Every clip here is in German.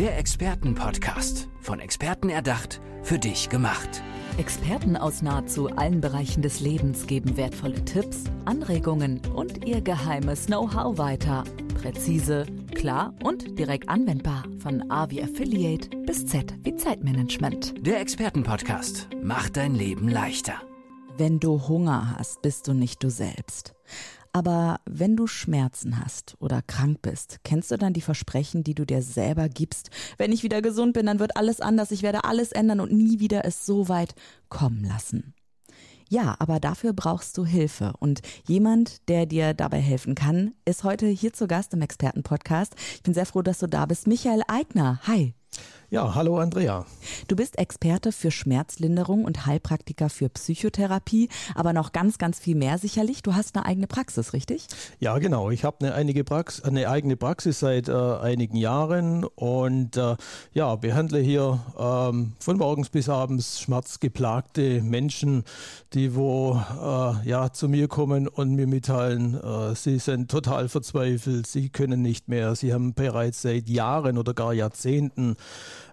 Der Expertenpodcast. Von Experten erdacht, für dich gemacht. Experten aus nahezu allen Bereichen des Lebens geben wertvolle Tipps, Anregungen und ihr geheimes Know-how weiter. Präzise, klar und direkt anwendbar. Von A wie Affiliate bis Z wie Zeitmanagement. Der Expertenpodcast macht dein Leben leichter. Wenn du Hunger hast, bist du nicht du selbst. Aber wenn du Schmerzen hast oder krank bist, kennst du dann die Versprechen, die du dir selber gibst? Wenn ich wieder gesund bin, dann wird alles anders, ich werde alles ändern und nie wieder es so weit kommen lassen. Ja, aber dafür brauchst du Hilfe. Und jemand, der dir dabei helfen kann, ist heute hier zu Gast im Expertenpodcast. Ich bin sehr froh, dass du da bist. Michael Eigner. Hi. Ja, hallo Andrea. Du bist Experte für Schmerzlinderung und Heilpraktiker für Psychotherapie, aber noch ganz, ganz viel mehr sicherlich. Du hast eine eigene Praxis, richtig? Ja, genau. Ich habe eine, eine eigene Praxis seit äh, einigen Jahren und äh, ja, behandle hier ähm, von morgens bis abends schmerzgeplagte Menschen, die wo äh, ja zu mir kommen und mir mitteilen, äh, sie sind total verzweifelt, sie können nicht mehr, sie haben bereits seit Jahren oder gar Jahrzehnten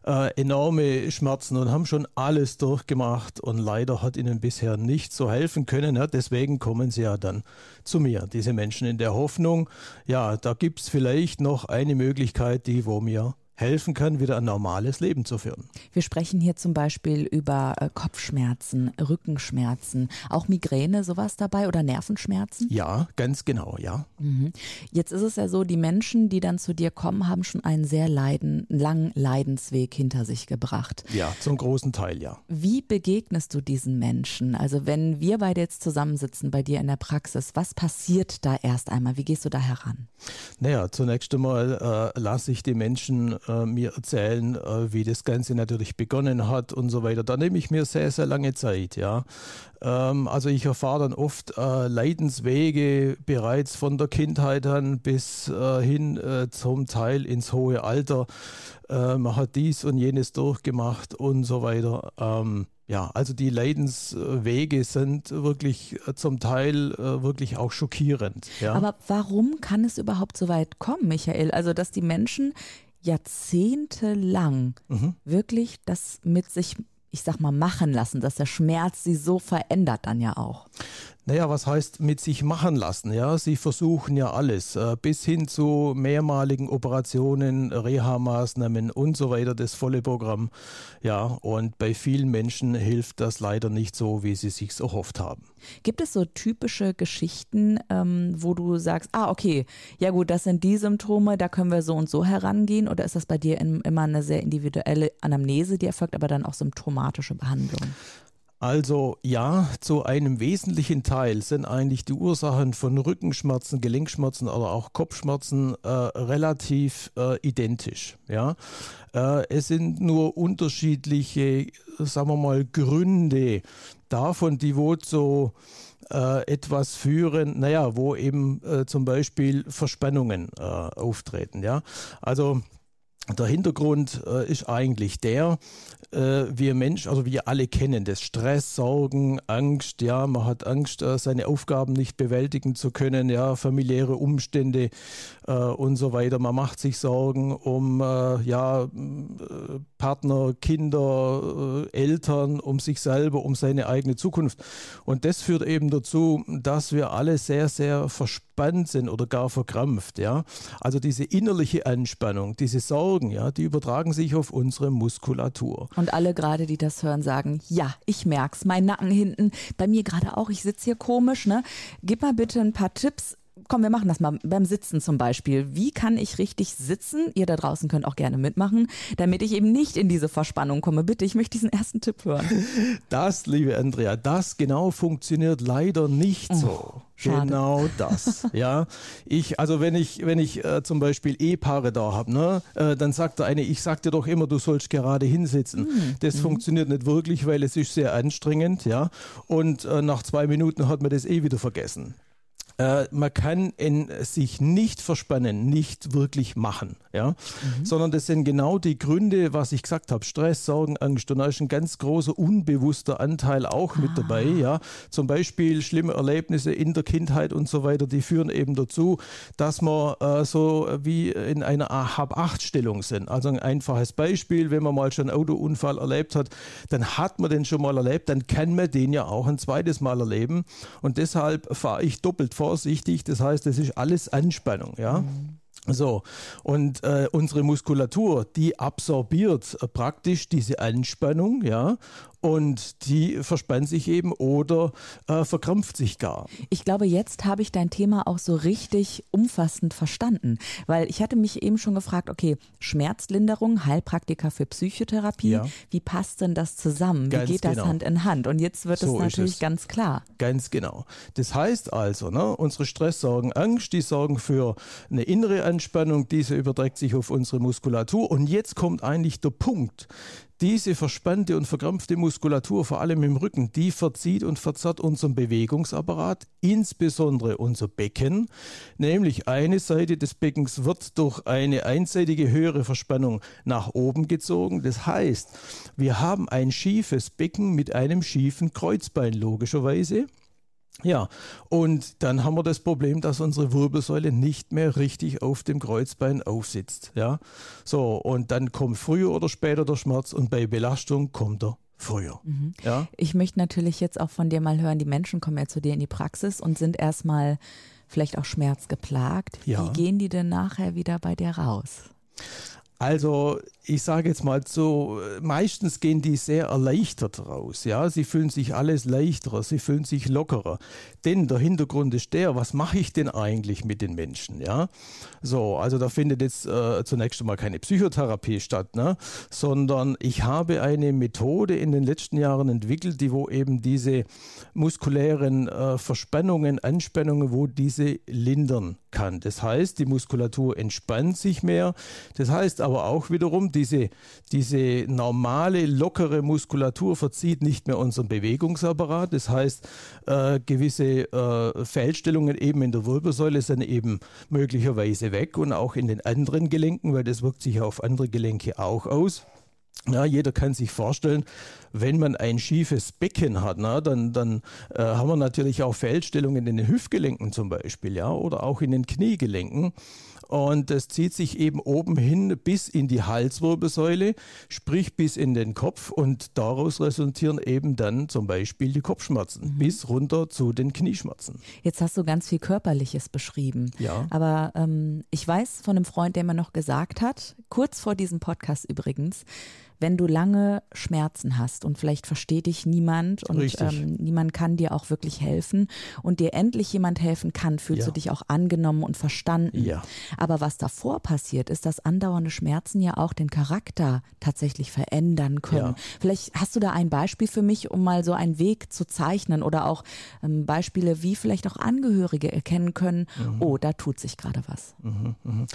äh, enorme Schmerzen und haben schon alles durchgemacht und leider hat ihnen bisher nicht so helfen können. Ja, deswegen kommen sie ja dann zu mir, diese Menschen in der Hoffnung, ja, da gibt es vielleicht noch eine Möglichkeit, die wo mir helfen kann, wieder ein normales Leben zu führen. Wir sprechen hier zum Beispiel über äh, Kopfschmerzen, Rückenschmerzen, auch Migräne, sowas dabei oder Nervenschmerzen? Ja, ganz genau, ja. Mhm. Jetzt ist es ja so, die Menschen, die dann zu dir kommen, haben schon einen sehr leiden, langen Leidensweg hinter sich gebracht. Ja, zum großen Teil, ja. Wie begegnest du diesen Menschen? Also wenn wir beide jetzt zusammensitzen bei dir in der Praxis, was passiert da erst einmal? Wie gehst du da heran? Naja, zunächst einmal äh, lasse ich die Menschen äh, mir erzählen, äh, wie das Ganze natürlich begonnen hat und so weiter. Da nehme ich mir sehr, sehr lange Zeit, ja. Ähm, also ich erfahre dann oft äh, Leidenswege bereits von der Kindheit an bis äh, hin äh, zum Teil ins hohe Alter. Äh, man hat dies und jenes durchgemacht und so weiter. Ähm, ja, also die Leidenswege sind wirklich zum Teil wirklich auch schockierend. Ja. Aber warum kann es überhaupt so weit kommen, Michael? Also, dass die Menschen jahrzehntelang mhm. wirklich das mit sich, ich sag mal, machen lassen, dass der Schmerz sie so verändert dann ja auch. Naja, was heißt mit sich machen lassen? Ja, sie versuchen ja alles, äh, bis hin zu mehrmaligen Operationen, Reha-Maßnahmen und so weiter, das volle Programm. Ja, und bei vielen Menschen hilft das leider nicht so, wie sie sich erhofft haben. Gibt es so typische Geschichten, ähm, wo du sagst, ah, okay, ja gut, das sind die Symptome, da können wir so und so herangehen? Oder ist das bei dir in, immer eine sehr individuelle Anamnese, die erfolgt, aber dann auch symptomatische Behandlung? Also ja, zu einem wesentlichen Teil sind eigentlich die Ursachen von Rückenschmerzen, Gelenkschmerzen oder auch Kopfschmerzen äh, relativ äh, identisch. Ja, äh, es sind nur unterschiedliche, sagen wir mal, Gründe davon, die wohl äh, etwas führen, naja, wo eben äh, zum Beispiel Verspannungen äh, auftreten. Ja, also der Hintergrund äh, ist eigentlich der, wir Menschen, also wir alle kennen das, Stress, Sorgen, Angst, ja, man hat Angst, äh, seine Aufgaben nicht bewältigen zu können, ja, familiäre Umstände äh, und so weiter. Man macht sich Sorgen um, äh, ja, äh, Partner, Kinder, Eltern, um sich selber, um seine eigene Zukunft. Und das führt eben dazu, dass wir alle sehr, sehr verspannt sind oder gar verkrampft, ja. Also diese innerliche Anspannung, diese Sorgen, Sorgen, ja, die übertragen sich auf unsere Muskulatur. Und alle gerade, die das hören, sagen, ja, ich merk's, mein Nacken hinten, bei mir gerade auch, ich sitze hier komisch, ne? Gib mal bitte ein paar Tipps, komm, wir machen das mal beim Sitzen zum Beispiel. Wie kann ich richtig sitzen? Ihr da draußen könnt auch gerne mitmachen, damit ich eben nicht in diese Verspannung komme. Bitte, ich möchte diesen ersten Tipp hören. Das, liebe Andrea, das genau funktioniert leider nicht so. Oh, genau das. Ja, ich, also wenn ich, wenn ich äh, zum Beispiel Ehepaare da habe, ne, äh, dann sagt der eine, ich sag dir doch immer, du sollst gerade hinsitzen. Mhm. Das mhm. funktioniert nicht wirklich, weil es ist sehr anstrengend, ja. Und äh, nach zwei Minuten hat man das eh wieder vergessen. Äh, man kann in sich nicht verspannen, nicht wirklich machen, ja, mhm. sondern das sind genau die Gründe, was ich gesagt habe, Stress, Sorgen, Angst und da ist ein ganz großer unbewusster Anteil auch mit ah. dabei, ja, zum Beispiel schlimme Erlebnisse in der Kindheit und so weiter, die führen eben dazu, dass man äh, so wie in einer Hab-Acht-Stellung sind. Also ein einfaches Beispiel, wenn man mal schon einen Autounfall erlebt hat, dann hat man den schon mal erlebt, dann kann man den ja auch ein zweites Mal erleben und deshalb fahre ich doppelt vor vorsichtig. Das heißt, es ist alles Anspannung, ja. Mhm. So, und äh, unsere Muskulatur, die absorbiert äh, praktisch diese Anspannung, ja, und die verspannt sich eben oder äh, verkrampft sich gar. Ich glaube, jetzt habe ich dein Thema auch so richtig umfassend verstanden, weil ich hatte mich eben schon gefragt, okay, Schmerzlinderung, Heilpraktiker für Psychotherapie, ja. wie passt denn das zusammen? Ganz wie geht das genau. Hand in Hand? Und jetzt wird so es natürlich es. ganz klar. Ganz genau. Das heißt also, ne, unsere Stress sorgen Angst, die sorgen für eine innere Anspannung, diese überträgt sich auf unsere Muskulatur und jetzt kommt eigentlich der Punkt, diese verspannte und verkrampfte Muskulatur, vor allem im Rücken, die verzieht und verzerrt unseren Bewegungsapparat, insbesondere unser Becken. Nämlich eine Seite des Beckens wird durch eine einseitige höhere Verspannung nach oben gezogen. Das heißt, wir haben ein schiefes Becken mit einem schiefen Kreuzbein logischerweise. Ja, und dann haben wir das Problem, dass unsere Wirbelsäule nicht mehr richtig auf dem Kreuzbein aufsitzt. Ja, so, und dann kommt früher oder später der Schmerz und bei Belastung kommt er früher. Mhm. Ja? Ich möchte natürlich jetzt auch von dir mal hören, die Menschen kommen ja zu dir in die Praxis und sind erstmal vielleicht auch schmerzgeplagt. Ja. Wie gehen die denn nachher wieder bei dir raus? Also ich sage jetzt mal so, meistens gehen die sehr erleichtert raus. Ja, sie fühlen sich alles leichterer, sie fühlen sich lockerer. Denn der Hintergrund ist der, was mache ich denn eigentlich mit den Menschen? Ja, so, also da findet jetzt äh, zunächst einmal keine Psychotherapie statt, ne? sondern ich habe eine Methode in den letzten Jahren entwickelt, die wo eben diese muskulären äh, Verspannungen, Anspannungen, wo diese lindern kann. Das heißt, die Muskulatur entspannt sich mehr. Das heißt aber auch wiederum, diese, diese normale, lockere Muskulatur verzieht nicht mehr unseren Bewegungsapparat. Das heißt, äh, gewisse äh, Fehlstellungen eben in der Wirbelsäule sind eben möglicherweise weg und auch in den anderen Gelenken, weil das wirkt sich auf andere Gelenke auch aus. Ja, jeder kann sich vorstellen, wenn man ein schiefes Becken hat, na, dann, dann äh, haben wir natürlich auch Fehlstellungen in den Hüftgelenken zum Beispiel, ja, oder auch in den Kniegelenken. Und das zieht sich eben oben hin bis in die Halswirbelsäule, sprich bis in den Kopf. Und daraus resultieren eben dann zum Beispiel die Kopfschmerzen mhm. bis runter zu den Knieschmerzen. Jetzt hast du ganz viel Körperliches beschrieben. Ja. Aber ähm, ich weiß von einem Freund, der mir noch gesagt hat, kurz vor diesem Podcast übrigens, wenn du lange Schmerzen hast und vielleicht versteht dich niemand und ähm, niemand kann dir auch wirklich helfen und dir endlich jemand helfen kann, fühlst ja. du dich auch angenommen und verstanden. Ja. Aber was davor passiert, ist, dass andauernde Schmerzen ja auch den Charakter tatsächlich verändern können. Ja. Vielleicht hast du da ein Beispiel für mich, um mal so einen Weg zu zeichnen oder auch ähm, Beispiele, wie vielleicht auch Angehörige erkennen können, mhm. oh, da tut sich gerade was. Mhm, mh.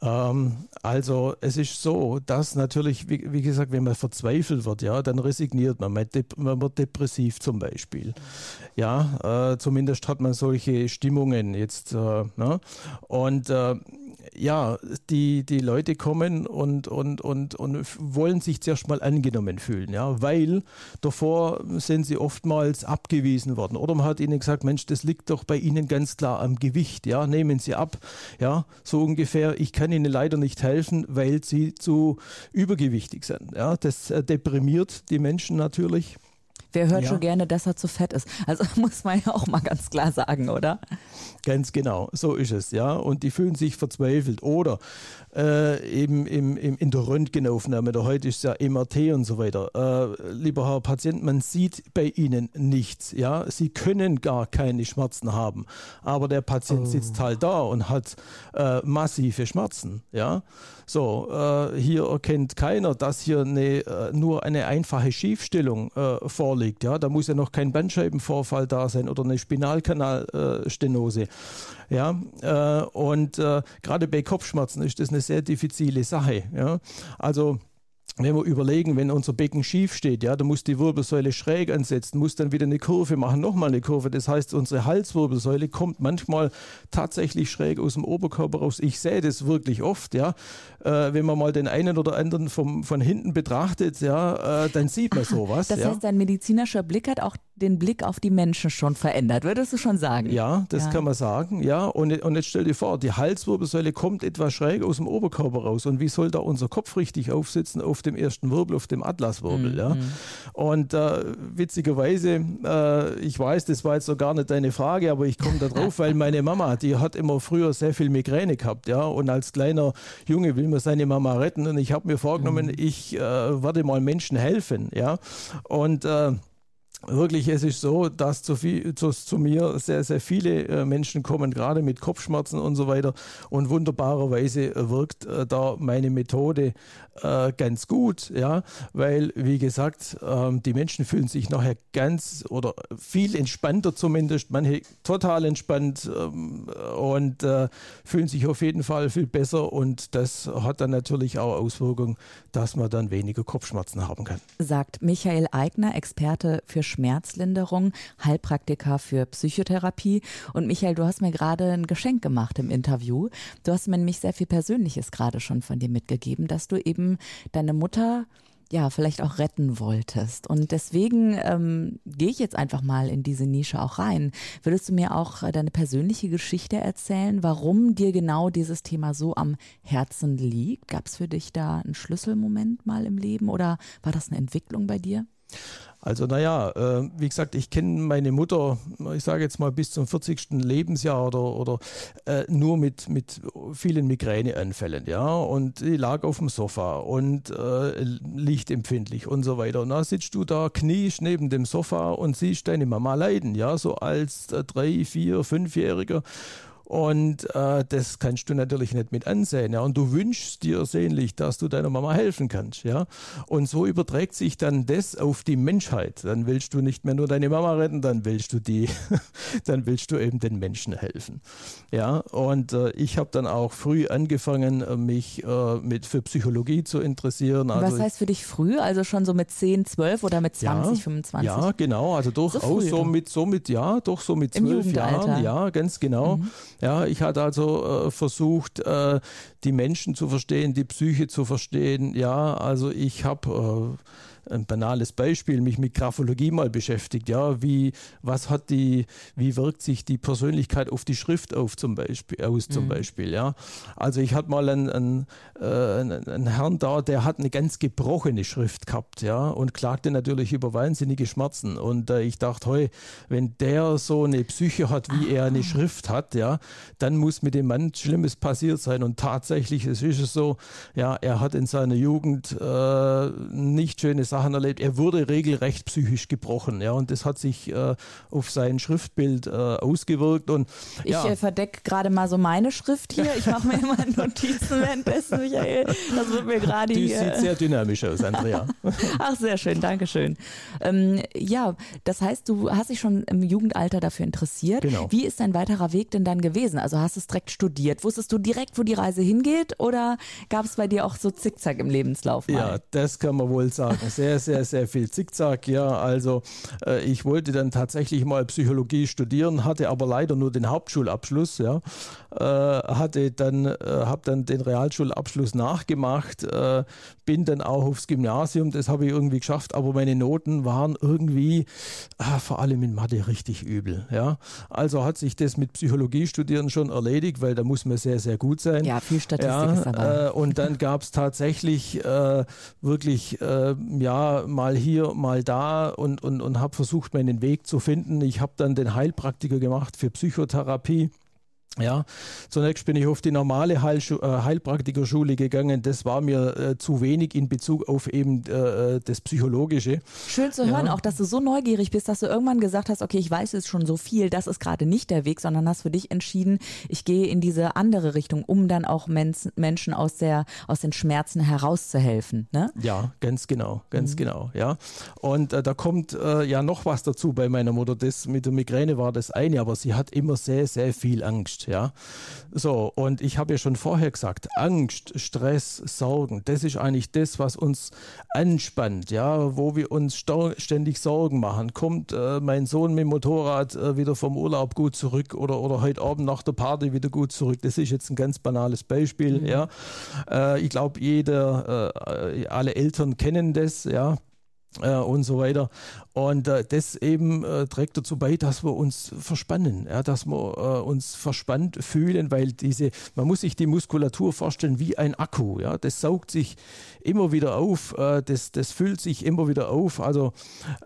Ähm, also es ist so, dass natürlich, wie, wie, gesagt, wenn man verzweifelt wird, ja, dann resigniert man. Man, man wird depressiv zum Beispiel. Ja, äh, zumindest hat man solche Stimmungen jetzt. Äh, ne? Und äh, ja, die, die Leute kommen und, und, und, und wollen sich zuerst mal angenommen fühlen, ja, weil davor sind sie oftmals abgewiesen worden. Oder man hat ihnen gesagt, Mensch, das liegt doch bei Ihnen ganz klar am Gewicht, ja, nehmen Sie ab, ja, so ungefähr, ich kann Ihnen leider nicht helfen, weil Sie zu übergewichtig sind, ja, das äh, deprimiert die Menschen natürlich. Wer hört ja. schon gerne, dass er zu fett ist? Also muss man ja auch mal ganz klar sagen, oder? Ganz genau, so ist es, ja. Und die fühlen sich verzweifelt. Oder äh, eben im, im, in der Röntgenaufnahme, da heute ist ja MRT und so weiter. Äh, lieber Herr Patient, man sieht bei Ihnen nichts, ja. Sie können gar keine Schmerzen haben. Aber der Patient oh. sitzt halt da und hat äh, massive Schmerzen, ja. So, äh, hier erkennt keiner, dass hier eine, äh, nur eine einfache Schiefstellung äh, vorliegt. Ja, da muss ja noch kein Bandscheibenvorfall da sein oder eine Spinalkanalstenose. Ja, äh, und äh, gerade bei Kopfschmerzen ist das eine sehr diffizile Sache. Ja, also wenn wir überlegen, wenn unser Becken schief steht, ja, dann muss die Wirbelsäule schräg ansetzen, muss dann wieder eine Kurve machen, nochmal eine Kurve. Das heißt, unsere Halswirbelsäule kommt manchmal tatsächlich schräg aus dem Oberkörper raus. Ich sehe das wirklich oft, ja. Äh, wenn man mal den einen oder anderen vom, von hinten betrachtet, ja, äh, dann sieht man sowas. Das ja. heißt, dein medizinischer Blick hat auch den Blick auf die Menschen schon verändert, würdest du schon sagen? Ja, das ja. kann man sagen, ja. Und, und jetzt stell dir vor, die Halswirbelsäule kommt etwas schräg aus dem Oberkörper raus. Und wie soll da unser Kopf richtig aufsitzen auf dem ersten Wirbel, auf dem Atlaswirbel, mhm. ja. Und äh, witzigerweise, äh, ich weiß, das war jetzt so gar nicht deine Frage, aber ich komme da drauf, weil meine Mama, die hat immer früher sehr viel Migräne gehabt, ja. Und als kleiner Junge will man seine Mama retten. Und ich habe mir vorgenommen, mhm. ich äh, werde mal Menschen helfen, ja. Und äh, Wirklich, es ist so, dass zu, viel, zu, zu mir sehr, sehr viele äh, Menschen kommen, gerade mit Kopfschmerzen und so weiter. Und wunderbarerweise wirkt äh, da meine Methode äh, ganz gut, ja, weil, wie gesagt, ähm, die Menschen fühlen sich nachher ganz oder viel entspannter zumindest, manche total entspannt ähm, und äh, fühlen sich auf jeden Fall viel besser. Und das hat dann natürlich auch Auswirkungen, dass man dann weniger Kopfschmerzen haben kann. Sagt Michael Eigner, Experte für Schmerzlinderung, Heilpraktiker für Psychotherapie. Und Michael, du hast mir gerade ein Geschenk gemacht im Interview. Du hast mir nämlich sehr viel Persönliches gerade schon von dir mitgegeben, dass du eben deine Mutter ja, vielleicht auch retten wolltest. Und deswegen ähm, gehe ich jetzt einfach mal in diese Nische auch rein. Würdest du mir auch äh, deine persönliche Geschichte erzählen, warum dir genau dieses Thema so am Herzen liegt? Gab es für dich da einen Schlüsselmoment mal im Leben oder war das eine Entwicklung bei dir? Also naja, äh, wie gesagt, ich kenne meine Mutter, ich sage jetzt mal bis zum 40. Lebensjahr oder, oder äh, nur mit, mit vielen Migräneanfällen, ja. Und die lag auf dem Sofa und äh, lichtempfindlich und so weiter. Und da sitzt du da, kniest neben dem Sofa und siehst deine Mama leiden, ja, so als äh, drei, vier, fünfjähriger. Und äh, das kannst du natürlich nicht mit ansehen. Ja? Und du wünschst dir sehnlich, dass du deiner Mama helfen kannst. Ja? Und so überträgt sich dann das auf die Menschheit. Dann willst du nicht mehr nur deine Mama retten, dann willst du die, dann willst du eben den Menschen helfen. Ja? Und äh, ich habe dann auch früh angefangen, äh, mich äh, mit für Psychologie zu interessieren. Also Was heißt für dich früh? Also schon so mit 10, 12 oder mit 20, ja, 25? Ja, genau. Also durchaus so, so mit, so mit, ja, doch so mit 12 Jahren. Ja, ganz genau. Mhm. Ja, ich hatte also äh, versucht, äh, die Menschen zu verstehen, die Psyche zu verstehen. Ja, also ich habe äh, ein banales Beispiel, mich mit Graphologie mal beschäftigt. Ja, wie, was hat die, wie wirkt sich die Persönlichkeit auf die Schrift auf zum Beispiel, aus zum mhm. Beispiel, ja. Also ich hatte mal einen, einen, äh, einen, Herrn da, der hat eine ganz gebrochene Schrift gehabt, ja, und klagte natürlich über wahnsinnige Schmerzen. Und äh, ich dachte, hey, wenn der so eine Psyche hat, wie er eine ah. Schrift hat, ja, dann muss mit dem Mann Schlimmes passiert sein. Und tatsächlich, es ist es so, ja, er hat in seiner Jugend äh, nicht schöne Sachen Sachen erlebt. Er wurde regelrecht psychisch gebrochen, ja, und das hat sich äh, auf sein Schriftbild äh, ausgewirkt. Und, ja. Ich äh, verdecke gerade mal so meine Schrift hier. Ich mache mir immer Notizen währenddessen, Michael. Das wird mir gerade Die sieht sehr dynamisch aus, Andrea. Ach, sehr schön, danke schön. Ähm, ja, das heißt, du hast dich schon im Jugendalter dafür interessiert. Genau. Wie ist dein weiterer Weg denn dann gewesen? Also hast du es direkt studiert? Wusstest du direkt, wo die Reise hingeht? Oder gab es bei dir auch so Zickzack im Lebenslauf? Mal? Ja, das kann man wohl sagen. Sehr sehr, sehr, viel Zickzack. Ja, also äh, ich wollte dann tatsächlich mal Psychologie studieren, hatte aber leider nur den Hauptschulabschluss. Ja, äh, hatte dann, äh, habe dann den Realschulabschluss nachgemacht, äh, bin dann auch aufs Gymnasium. Das habe ich irgendwie geschafft, aber meine Noten waren irgendwie ah, vor allem in Mathe richtig übel. Ja, also hat sich das mit Psychologie studieren schon erledigt, weil da muss man sehr, sehr gut sein. Ja, viel Statistik ja, ist dabei. Äh, und dann gab es tatsächlich äh, wirklich ja mal hier, mal da und, und, und habe versucht, meinen Weg zu finden. Ich habe dann den Heilpraktiker gemacht für Psychotherapie. Ja, zunächst bin ich auf die normale äh, Heilpraktikerschule gegangen. Das war mir äh, zu wenig in Bezug auf eben äh, äh das Psychologische. Schön zu hören, ja. auch dass du so neugierig bist, dass du irgendwann gesagt hast, okay, ich weiß jetzt schon so viel, das ist gerade nicht der Weg, sondern hast für dich entschieden, ich gehe in diese andere Richtung, um dann auch Men Menschen aus, der, aus den Schmerzen herauszuhelfen. Ne? Ja, ganz genau, ganz mhm. genau. Ja. Und äh, da kommt äh, ja noch was dazu bei meiner Mutter. Das mit der Migräne war das eine, aber sie hat immer sehr, sehr viel Angst. Ja. So, und ich habe ja schon vorher gesagt, Angst, Stress, Sorgen, das ist eigentlich das, was uns anspannt, ja, wo wir uns ständig Sorgen machen. Kommt äh, mein Sohn mit dem Motorrad äh, wieder vom Urlaub gut zurück oder, oder heute Abend nach der Party wieder gut zurück? Das ist jetzt ein ganz banales Beispiel, mhm. ja. Äh, ich glaube, jeder, äh, alle Eltern kennen das, ja äh, und so weiter. Und äh, das eben äh, trägt dazu bei, dass wir uns verspannen, ja, dass wir äh, uns verspannt fühlen, weil diese, man muss sich die Muskulatur vorstellen wie ein Akku, ja, das saugt sich immer wieder auf, äh, das, das füllt sich immer wieder auf, also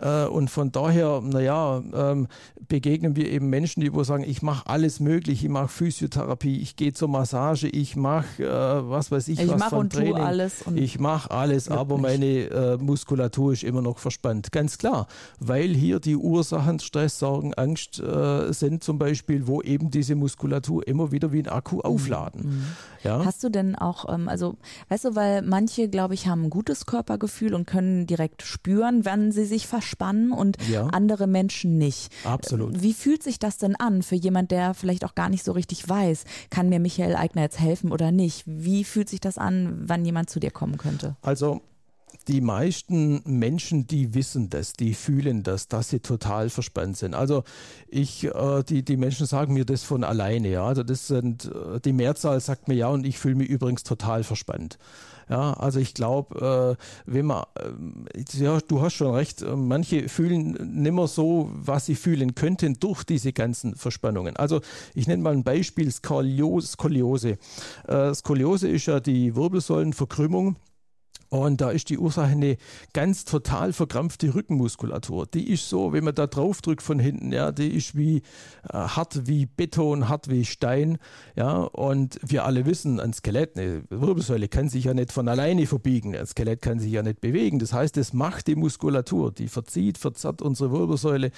äh, und von daher, naja, ähm, begegnen wir eben Menschen, die wo sagen, ich mache alles möglich, ich mache Physiotherapie, ich gehe zur Massage, ich mache, was weiß ich, ich was von und Training, alles ich mache alles, aber meine Muskulatur ist immer noch verspannt, ganz klar weil hier die Ursachen Stress, Sorgen, Angst äh, sind zum Beispiel, wo eben diese Muskulatur immer wieder wie ein Akku mhm. aufladen. Mhm. Ja? Hast du denn auch, ähm, also weißt du, weil manche, glaube ich, haben ein gutes Körpergefühl und können direkt spüren, wenn sie sich verspannen und ja. andere Menschen nicht. Absolut. Wie fühlt sich das denn an für jemand, der vielleicht auch gar nicht so richtig weiß, kann mir Michael Eigner jetzt helfen oder nicht? Wie fühlt sich das an, wann jemand zu dir kommen könnte? Also die meisten Menschen, die wissen das, die fühlen das, dass sie total verspannt sind. Also ich, äh, die, die Menschen sagen mir das von alleine, ja. Also das sind, äh, die Mehrzahl sagt mir ja und ich fühle mich übrigens total verspannt. Ja, also ich glaube, äh, wenn man, äh, ja, du hast schon recht, äh, manche fühlen nimmer so, was sie fühlen könnten durch diese ganzen Verspannungen. Also ich nenne mal ein Beispiel, Skoliose. Äh, Skoliose ist ja die Wirbelsäulenverkrümmung und da ist die Ursache eine ganz total verkrampfte Rückenmuskulatur. Die ist so, wenn man da drauf drückt von hinten, ja, die ist wie äh, hart wie Beton, hart wie Stein. Ja, und wir alle wissen, ein Skelett, eine Wirbelsäule kann sich ja nicht von alleine verbiegen. Ein Skelett kann sich ja nicht bewegen. Das heißt, es macht die Muskulatur, die verzieht, verzerrt unsere Wirbelsäule.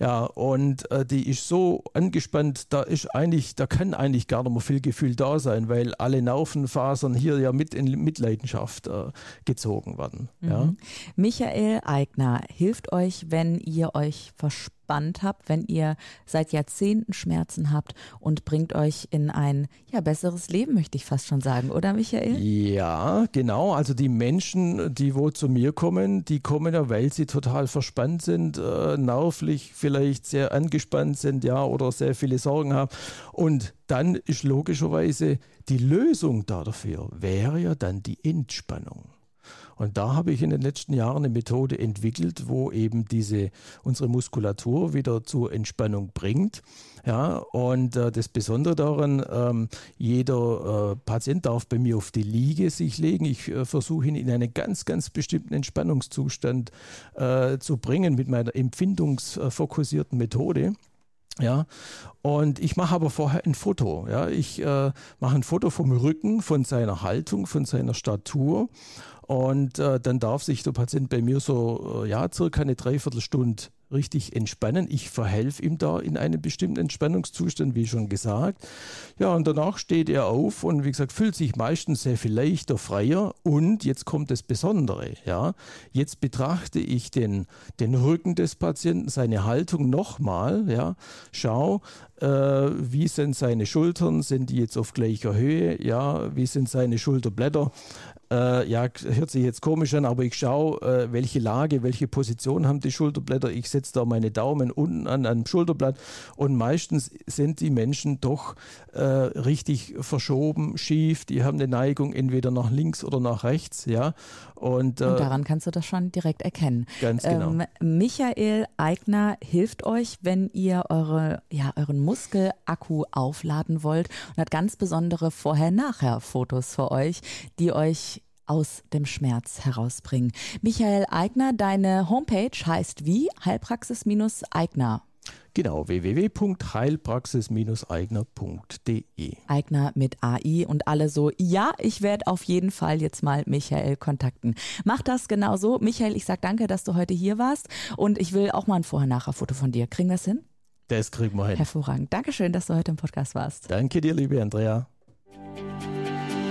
Ja, und äh, die ist so angespannt, da ist eigentlich, da kann eigentlich gar nicht mehr viel Gefühl da sein, weil alle Nervenfasern hier ja mit in Mitleidenschaft äh, gezogen werden. Mhm. Ja. Michael Eigner hilft euch, wenn ihr euch verspannt habt, wenn ihr seit Jahrzehnten Schmerzen habt und bringt euch in ein ja, besseres Leben, möchte ich fast schon sagen, oder Michael? Ja, genau. Also die Menschen, die wo zu mir kommen, die kommen ja, weil sie total verspannt sind, äh, nervlich vielleicht sehr angespannt sind, ja, oder sehr viele Sorgen haben. Und dann ist logischerweise die Lösung dafür, wäre ja dann die Entspannung. Und da habe ich in den letzten Jahren eine Methode entwickelt, wo eben diese unsere Muskulatur wieder zur Entspannung bringt. Ja, und äh, das Besondere daran, ähm, jeder äh, Patient darf bei mir auf die Liege sich legen. Ich äh, versuche ihn in einen ganz, ganz bestimmten Entspannungszustand äh, zu bringen mit meiner empfindungsfokussierten Methode. Ja, und ich mache aber vorher ein Foto. Ja, ich äh, mache ein Foto vom Rücken, von seiner Haltung, von seiner Statur und äh, dann darf sich der Patient bei mir so, äh, ja, circa eine Dreiviertelstunde richtig entspannen. Ich verhelfe ihm da in einem bestimmten Entspannungszustand, wie schon gesagt. Ja, und danach steht er auf und wie gesagt, fühlt sich meistens sehr viel leichter, freier. Und jetzt kommt das Besondere, ja. Jetzt betrachte ich den, den Rücken des Patienten, seine Haltung nochmal, ja. Schau, äh, wie sind seine Schultern, sind die jetzt auf gleicher Höhe, ja, wie sind seine Schulterblätter, äh, ja, hört sich jetzt komisch an, aber ich schaue, äh, welche Lage, welche Position haben die Schulterblätter. Ich setze da meine Daumen unten an einem Schulterblatt und meistens sind die Menschen doch äh, richtig verschoben, schief. Die haben eine Neigung entweder nach links oder nach rechts, ja. Und, äh, und daran kannst du das schon direkt erkennen. Ganz genau. Ähm, Michael Eigner hilft euch, wenn ihr eure, ja, euren Muskelakku aufladen wollt und hat ganz besondere Vorher-Nachher-Fotos für euch, die euch aus dem Schmerz herausbringen. Michael Eigner, deine Homepage heißt wie? Heilpraxis-Eigner. Genau, www.heilpraxis-eigner.de. Eigner mit AI und alle so, ja, ich werde auf jeden Fall jetzt mal Michael kontakten. Mach das genauso. Michael, ich sag danke, dass du heute hier warst und ich will auch mal ein Vorher-Nachher-Foto von dir. Kriegen wir es hin? Das kriegen wir hin. Hervorragend. Dankeschön, dass du heute im Podcast warst. Danke dir, liebe Andrea.